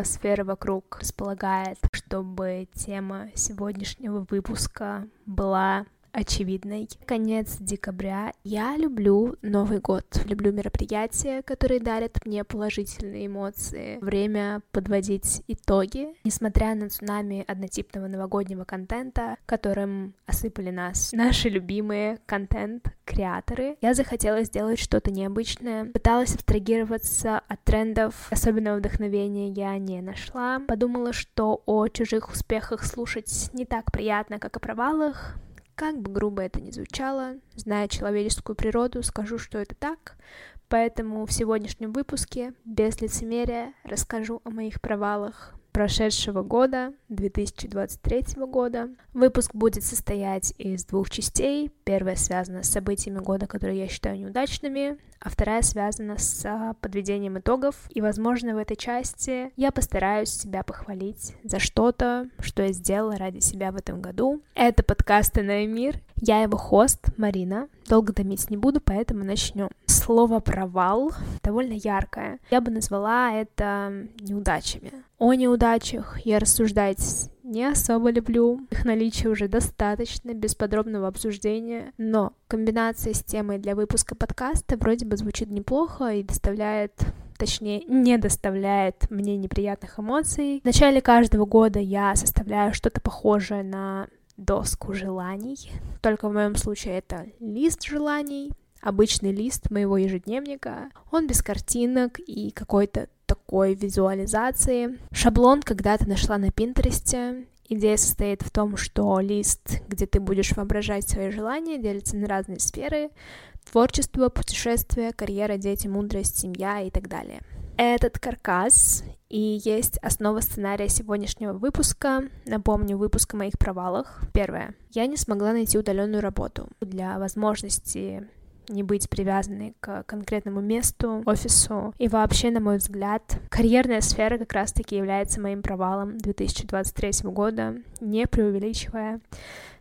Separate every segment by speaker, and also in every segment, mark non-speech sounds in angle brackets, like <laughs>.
Speaker 1: атмосфера вокруг располагает, чтобы тема сегодняшнего выпуска была очевидной. Конец декабря. Я люблю Новый год. Люблю мероприятия, которые дарят мне положительные эмоции. Время подводить итоги. Несмотря на цунами однотипного новогоднего контента, которым осыпали нас наши любимые контент-креаторы, я захотела сделать что-то необычное. Пыталась абстрагироваться от трендов. Особенного вдохновения я не нашла. Подумала, что о чужих успехах слушать не так приятно, как о провалах, как бы грубо это ни звучало, зная человеческую природу, скажу, что это так, поэтому в сегодняшнем выпуске без лицемерия расскажу о моих провалах прошедшего года, 2023 года. Выпуск будет состоять из двух частей. Первая связана с событиями года, которые я считаю неудачными, а вторая связана с а, подведением итогов. И, возможно, в этой части я постараюсь себя похвалить за что-то, что я сделала ради себя в этом году. Это подкаст «Иной мир». Я его хост, Марина. Долго томить не буду, поэтому начнем. Слово «провал» довольно яркое. Я бы назвала это неудачами. О неудачах я рассуждать не особо люблю. Их наличие уже достаточно, без подробного обсуждения. Но комбинация с темой для выпуска подкаста вроде бы звучит неплохо и доставляет точнее, не доставляет мне неприятных эмоций. В начале каждого года я составляю что-то похожее на доску желаний. Только в моем случае это лист желаний, обычный лист моего ежедневника. Он без картинок и какой-то такой визуализации. Шаблон когда-то нашла на Пинтересте. Идея состоит в том, что лист, где ты будешь воображать свои желания, делится на разные сферы. Творчество, путешествия, карьера, дети, мудрость, семья и так далее. Этот каркас и есть основа сценария сегодняшнего выпуска. Напомню, выпуск о моих провалах. Первое. Я не смогла найти удаленную работу. Для возможности не быть привязанной к конкретному месту, офису. И вообще, на мой взгляд, карьерная сфера как раз-таки является моим провалом 2023 года, не преувеличивая.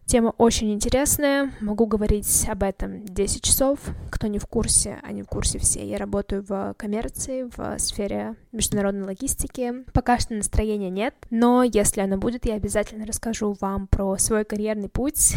Speaker 1: Тема очень интересная, могу говорить об этом 10 часов. Кто не в курсе, они в курсе все. Я работаю в коммерции, в сфере международной логистики. Пока что настроения нет, но если оно будет, я обязательно расскажу вам про свой карьерный путь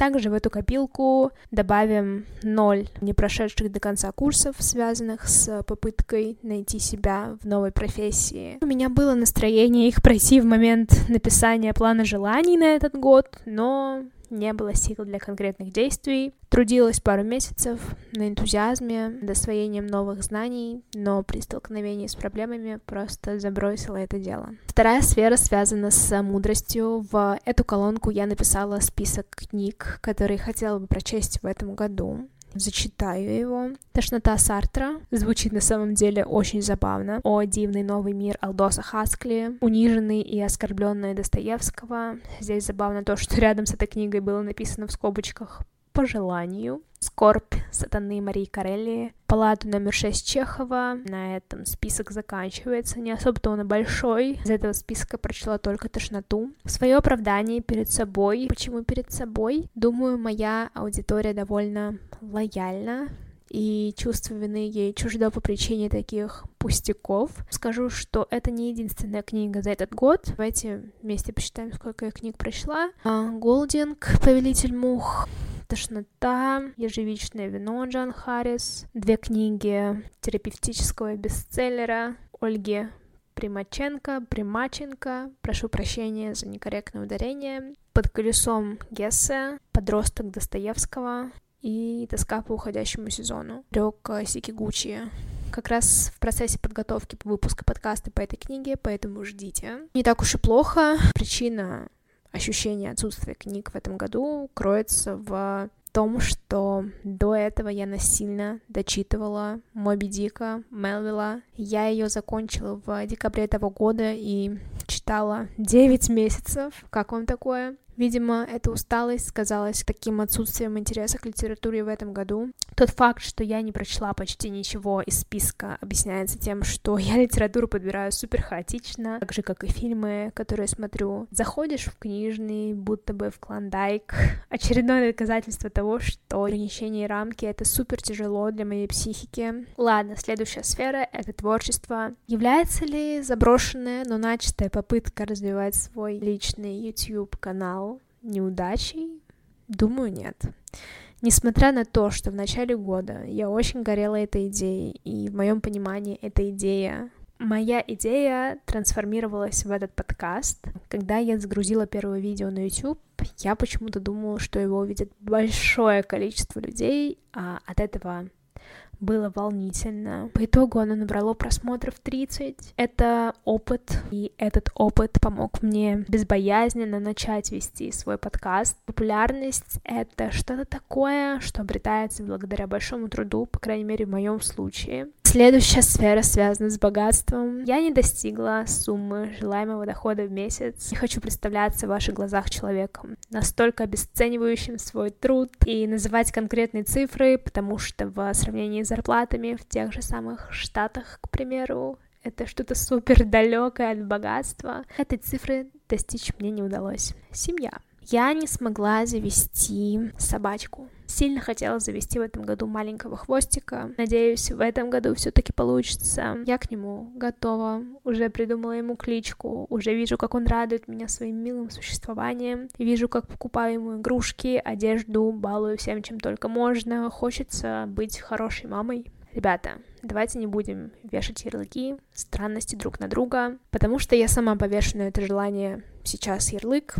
Speaker 1: также в эту копилку добавим ноль не прошедших до конца курсов, связанных с попыткой найти себя в новой профессии. У меня было настроение их пройти в момент написания плана желаний на этот год, но не было сил для конкретных действий. Трудилась пару месяцев на энтузиазме, над освоением новых знаний, но при столкновении с проблемами просто забросила это дело. Вторая сфера связана с мудростью. В эту колонку я написала список книг, которые хотела бы прочесть в этом году. Зачитаю его. «Тошнота Сартра» звучит на самом деле очень забавно. «О дивный новый мир» Алдоса Хаскли, «Униженный и оскорбленный» Достоевского. Здесь забавно то, что рядом с этой книгой было написано в скобочках по желанию. Скорбь сатаны Марии Карелли, палату номер 6 Чехова. На этом список заканчивается. Не особо-то он большой. Из этого списка прочла только тошноту. Свое оправдание перед собой. Почему перед собой? Думаю, моя аудитория довольно лояльна и чувство вины ей чуждо по причине таких пустяков. Скажу, что это не единственная книга за этот год. Давайте вместе посчитаем, сколько я книг прочла. А, Голдинг, Повелитель мух, «Тошнота», «Ежевичное вино» Джон Харрис, две книги терапевтического бестселлера Ольги Примаченко, Примаченко, прошу прощения за некорректное ударение, «Под колесом Гессе», «Подросток Достоевского» и «Тоска по уходящему сезону» Рёка Сикигучи. Как раз в процессе подготовки выпуска подкаста по этой книге, поэтому ждите. Не так уж и плохо. Причина ощущение отсутствия книг в этом году кроется в том, что до этого я насильно дочитывала Моби Дика Мелвилла. Я ее закончила в декабре этого года и читала 9 месяцев. Как вам такое? Видимо, эта усталость сказалась таким отсутствием интереса к литературе в этом году. Тот факт, что я не прочла почти ничего из списка, объясняется тем, что я литературу подбираю супер хаотично, так же, как и фильмы, которые смотрю. Заходишь в книжный, будто бы в клондайк. Очередное доказательство того, что ограничения и рамки — это супер тяжело для моей психики. Ладно, следующая сфера — это творчество. Является ли заброшенная, но начатая попытка развивать свой личный YouTube-канал неудачей? Думаю, нет. Несмотря на то, что в начале года я очень горела этой идеей, и в моем понимании эта идея Моя идея трансформировалась в этот подкаст. Когда я загрузила первое видео на YouTube, я почему-то думала, что его увидит большое количество людей, а от этого было волнительно. По итогу оно набрало просмотров 30. Это опыт, и этот опыт помог мне безбоязненно начать вести свой подкаст. Популярность — это что-то такое, что обретается благодаря большому труду, по крайней мере, в моем случае. Следующая сфера связана с богатством. Я не достигла суммы желаемого дохода в месяц. Не хочу представляться в ваших глазах человеком, настолько обесценивающим свой труд и называть конкретные цифры, потому что в сравнении с зарплатами в тех же самых Штатах, к примеру, это что-то супер далекое от богатства. Этой цифры достичь мне не удалось. Семья. Я не смогла завести собачку. Сильно хотела завести в этом году маленького хвостика. Надеюсь, в этом году все-таки получится. Я к нему готова. Уже придумала ему кличку. Уже вижу, как он радует меня своим милым существованием. Вижу, как покупаю ему игрушки, одежду, балую всем, чем только можно. Хочется быть хорошей мамой. Ребята, давайте не будем вешать ярлыки, странности друг на друга, потому что я сама повешу на это желание сейчас ярлык,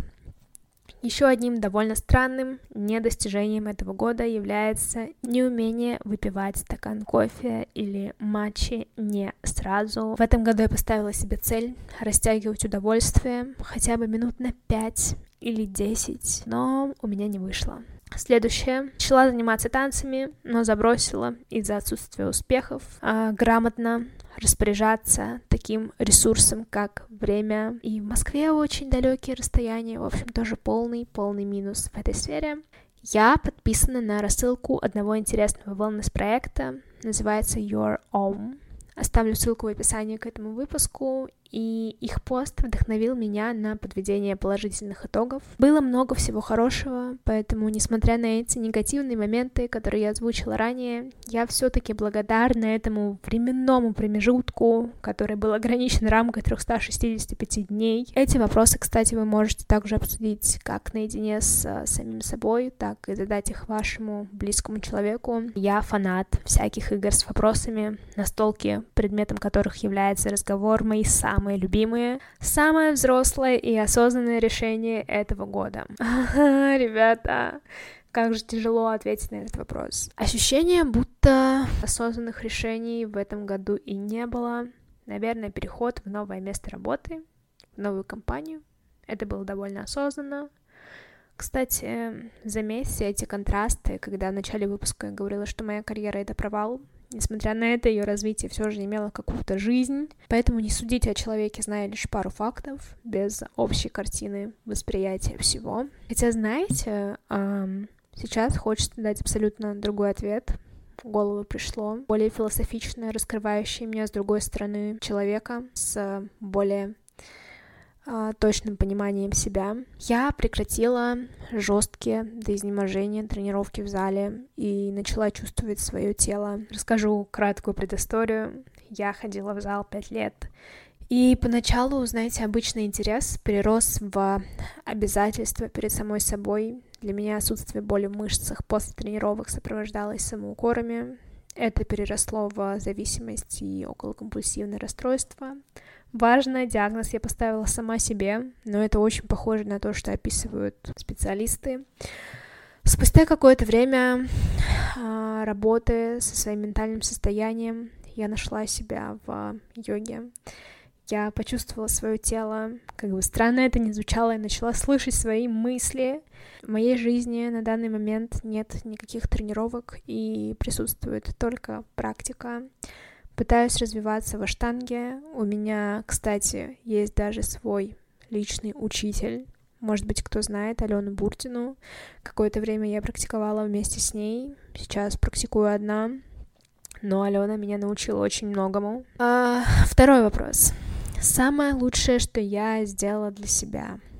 Speaker 1: еще одним довольно странным недостижением этого года является неумение выпивать стакан кофе или матчи не сразу. В этом году я поставила себе цель растягивать удовольствие хотя бы минут на 5 или 10, но у меня не вышло. Следующее. Начала заниматься танцами, но забросила из-за отсутствия успехов. А, грамотно распоряжаться таким ресурсом, как время. И в Москве очень далекие расстояния, в общем, тоже полный, полный минус в этой сфере. Я подписана на рассылку одного интересного wellness-проекта, называется Your Own. Оставлю ссылку в описании к этому выпуску, и их пост вдохновил меня на подведение положительных итогов. Было много всего хорошего, поэтому, несмотря на эти негативные моменты, которые я озвучила ранее, я все-таки благодарна этому временному промежутку, который был ограничен рамкой 365 дней. Эти вопросы, кстати, вы можете также обсудить как наедине с э, самим собой, так и задать их вашему близкому человеку. Я фанат всяких игр с вопросами, настолки, предметом которых является разговор мои сам самые любимые, самое взрослое и осознанное решение этого года. Ребята, как же тяжело ответить на этот вопрос. Ощущение, будто осознанных решений в этом году и не было. Наверное, переход в новое место работы, в новую компанию. Это было довольно осознанно. Кстати, заметьте эти контрасты, когда в начале выпуска я говорила, что моя карьера — это провал, Несмотря на это, ее развитие все же имело какую-то жизнь, поэтому не судите о человеке, зная лишь пару фактов, без общей картины восприятия всего. Хотя, знаете, сейчас хочется дать абсолютно другой ответ, в голову пришло, более философичное, раскрывающее меня с другой стороны человека, с более точным пониманием себя. Я прекратила жесткие до изнеможения тренировки в зале и начала чувствовать свое тело. Расскажу краткую предысторию. Я ходила в зал пять лет. И поначалу, знаете, обычный интерес перерос в обязательство перед самой собой. Для меня отсутствие боли в мышцах после тренировок сопровождалось самоукорами. Это переросло в зависимость и околокомпульсивное расстройство. Важно, диагноз я поставила сама себе, но это очень похоже на то, что описывают специалисты. Спустя какое-то время а, работы со своим ментальным состоянием я нашла себя в йоге. Я почувствовала свое тело, как бы странно это ни звучало, я начала слышать свои мысли. В моей жизни на данный момент нет никаких тренировок и присутствует только практика. Пытаюсь развиваться в штанге. У меня, кстати, есть даже свой личный учитель. Может быть, кто знает Алену Буртину. Какое-то время я практиковала вместе с ней. Сейчас практикую одна. Но Алена меня научила очень многому. А, второй вопрос. Самое лучшее, что я сделала для себя —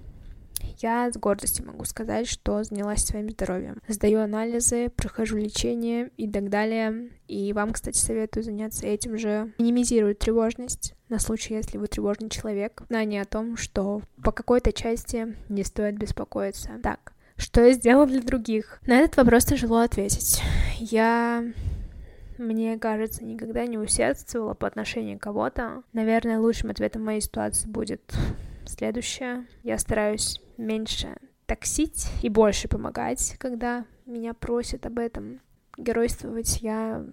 Speaker 1: я с гордостью могу сказать, что занялась своим здоровьем. Сдаю анализы, прохожу лечение и так далее. И вам, кстати, советую заняться этим же. Минимизирует тревожность на случай, если вы тревожный человек. Знание о том, что по какой-то части не стоит беспокоиться. Так, что я сделала для других? На этот вопрос тяжело ответить. Я мне кажется, никогда не усердствовала по отношению к кого-то. Наверное, лучшим ответом моей ситуации будет следующее. Я стараюсь меньше таксить и больше помогать, когда меня просят об этом. Геройствовать я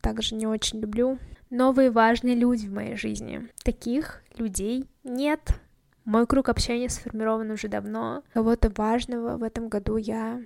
Speaker 1: также не очень люблю. Новые важные люди в моей жизни. Таких людей нет. Мой круг общения сформирован уже давно. Кого-то важного в этом году я,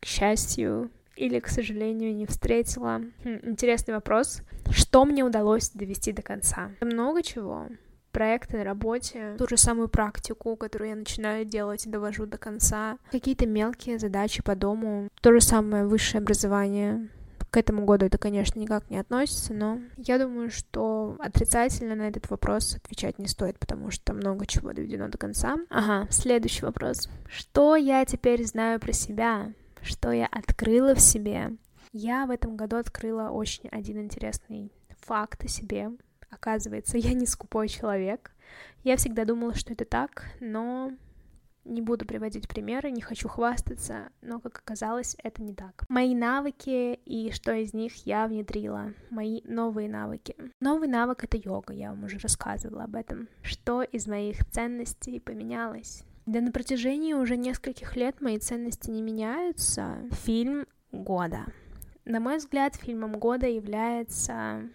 Speaker 1: к счастью или, к сожалению, не встретила. Хм, интересный вопрос. Что мне удалось довести до конца? Много чего проекты на работе, ту же самую практику, которую я начинаю делать и довожу до конца, какие-то мелкие задачи по дому, то же самое высшее образование. К этому году это, конечно, никак не относится, но я думаю, что отрицательно на этот вопрос отвечать не стоит, потому что много чего доведено до конца. Ага, следующий вопрос. Что я теперь знаю про себя? Что я открыла в себе? Я в этом году открыла очень один интересный факт о себе, Оказывается, я не скупой человек. Я всегда думала, что это так, но не буду приводить примеры, не хочу хвастаться, но, как оказалось, это не так. Мои навыки и что из них я внедрила. Мои новые навыки. Новый навык — это йога, я вам уже рассказывала об этом. Что из моих ценностей поменялось? Да на протяжении уже нескольких лет мои ценности не меняются. Фильм года. На мой взгляд, фильмом года является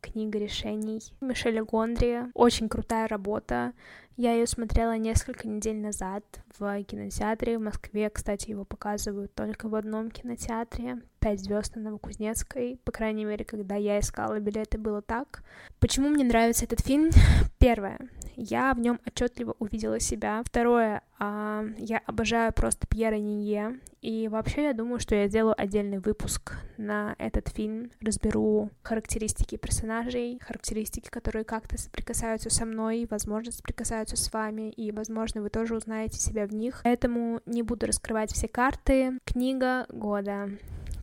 Speaker 1: книга решений Мишеля Гондри. Очень крутая работа. Я ее смотрела несколько недель назад в кинотеатре в Москве. Кстати, его показывают только в одном кинотеатре. Пять звезд на Новокузнецкой. По крайней мере, когда я искала билеты, было так. Почему мне нравится этот фильм? <laughs> Первое я в нем отчетливо увидела себя. Второе, а, я обожаю просто Пьера Нинье, и вообще я думаю, что я сделаю отдельный выпуск на этот фильм, разберу характеристики персонажей, характеристики, которые как-то соприкасаются со мной, возможно, соприкасаются с вами, и, возможно, вы тоже узнаете себя в них. Поэтому не буду раскрывать все карты. Книга года.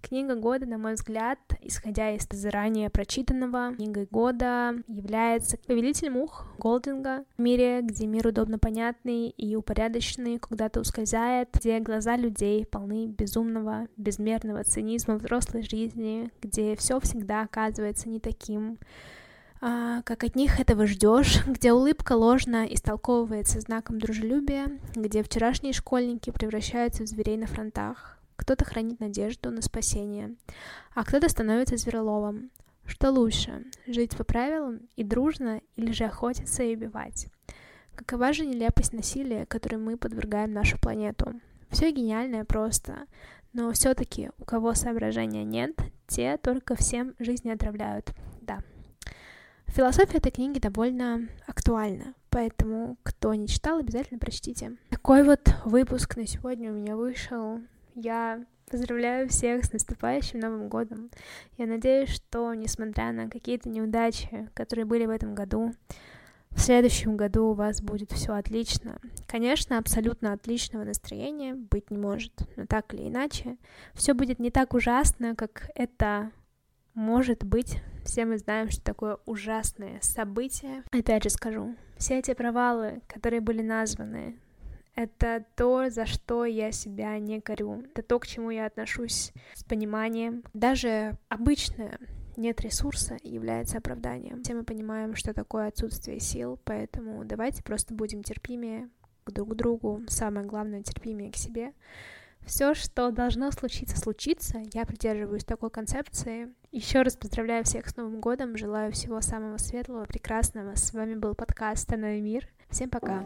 Speaker 1: Книга года, на мой взгляд, исходя из заранее прочитанного, книгой года является «Повелитель мух» Голдинга в мире, где мир удобно понятный и упорядоченный куда-то ускользает, где глаза людей полны безумного, безмерного цинизма взрослой жизни, где все всегда оказывается не таким, как от них этого ждешь, <laughs> где улыбка ложно истолковывается знаком дружелюбия, где вчерашние школьники превращаются в зверей на фронтах, кто-то хранит надежду на спасение, а кто-то становится звероловом. Что лучше, жить по правилам и дружно, или же охотиться и убивать? Какова же нелепость насилия, которой мы подвергаем нашу планету? Все гениальное просто, но все-таки у кого соображения нет, те только всем жизни отравляют. Философия этой книги довольно актуальна, поэтому кто не читал, обязательно прочтите. Такой вот выпуск на сегодня у меня вышел. Я поздравляю всех с наступающим Новым годом. Я надеюсь, что, несмотря на какие-то неудачи, которые были в этом году, в следующем году у вас будет все отлично. Конечно, абсолютно отличного настроения быть не может, но так или иначе, все будет не так ужасно, как это может быть. Все мы знаем, что такое ужасное событие. Опять же скажу, все эти провалы, которые были названы, это то, за что я себя не корю. Это то, к чему я отношусь с пониманием. Даже обычное нет ресурса является оправданием. Все мы понимаем, что такое отсутствие сил, поэтому давайте просто будем терпимее к друг другу, самое главное, терпимее к себе. Все, что должно случиться, случится. Я придерживаюсь такой концепции. Еще раз поздравляю всех с Новым годом, желаю всего самого светлого, прекрасного. С вами был подкаст «Станови мир». Всем пока!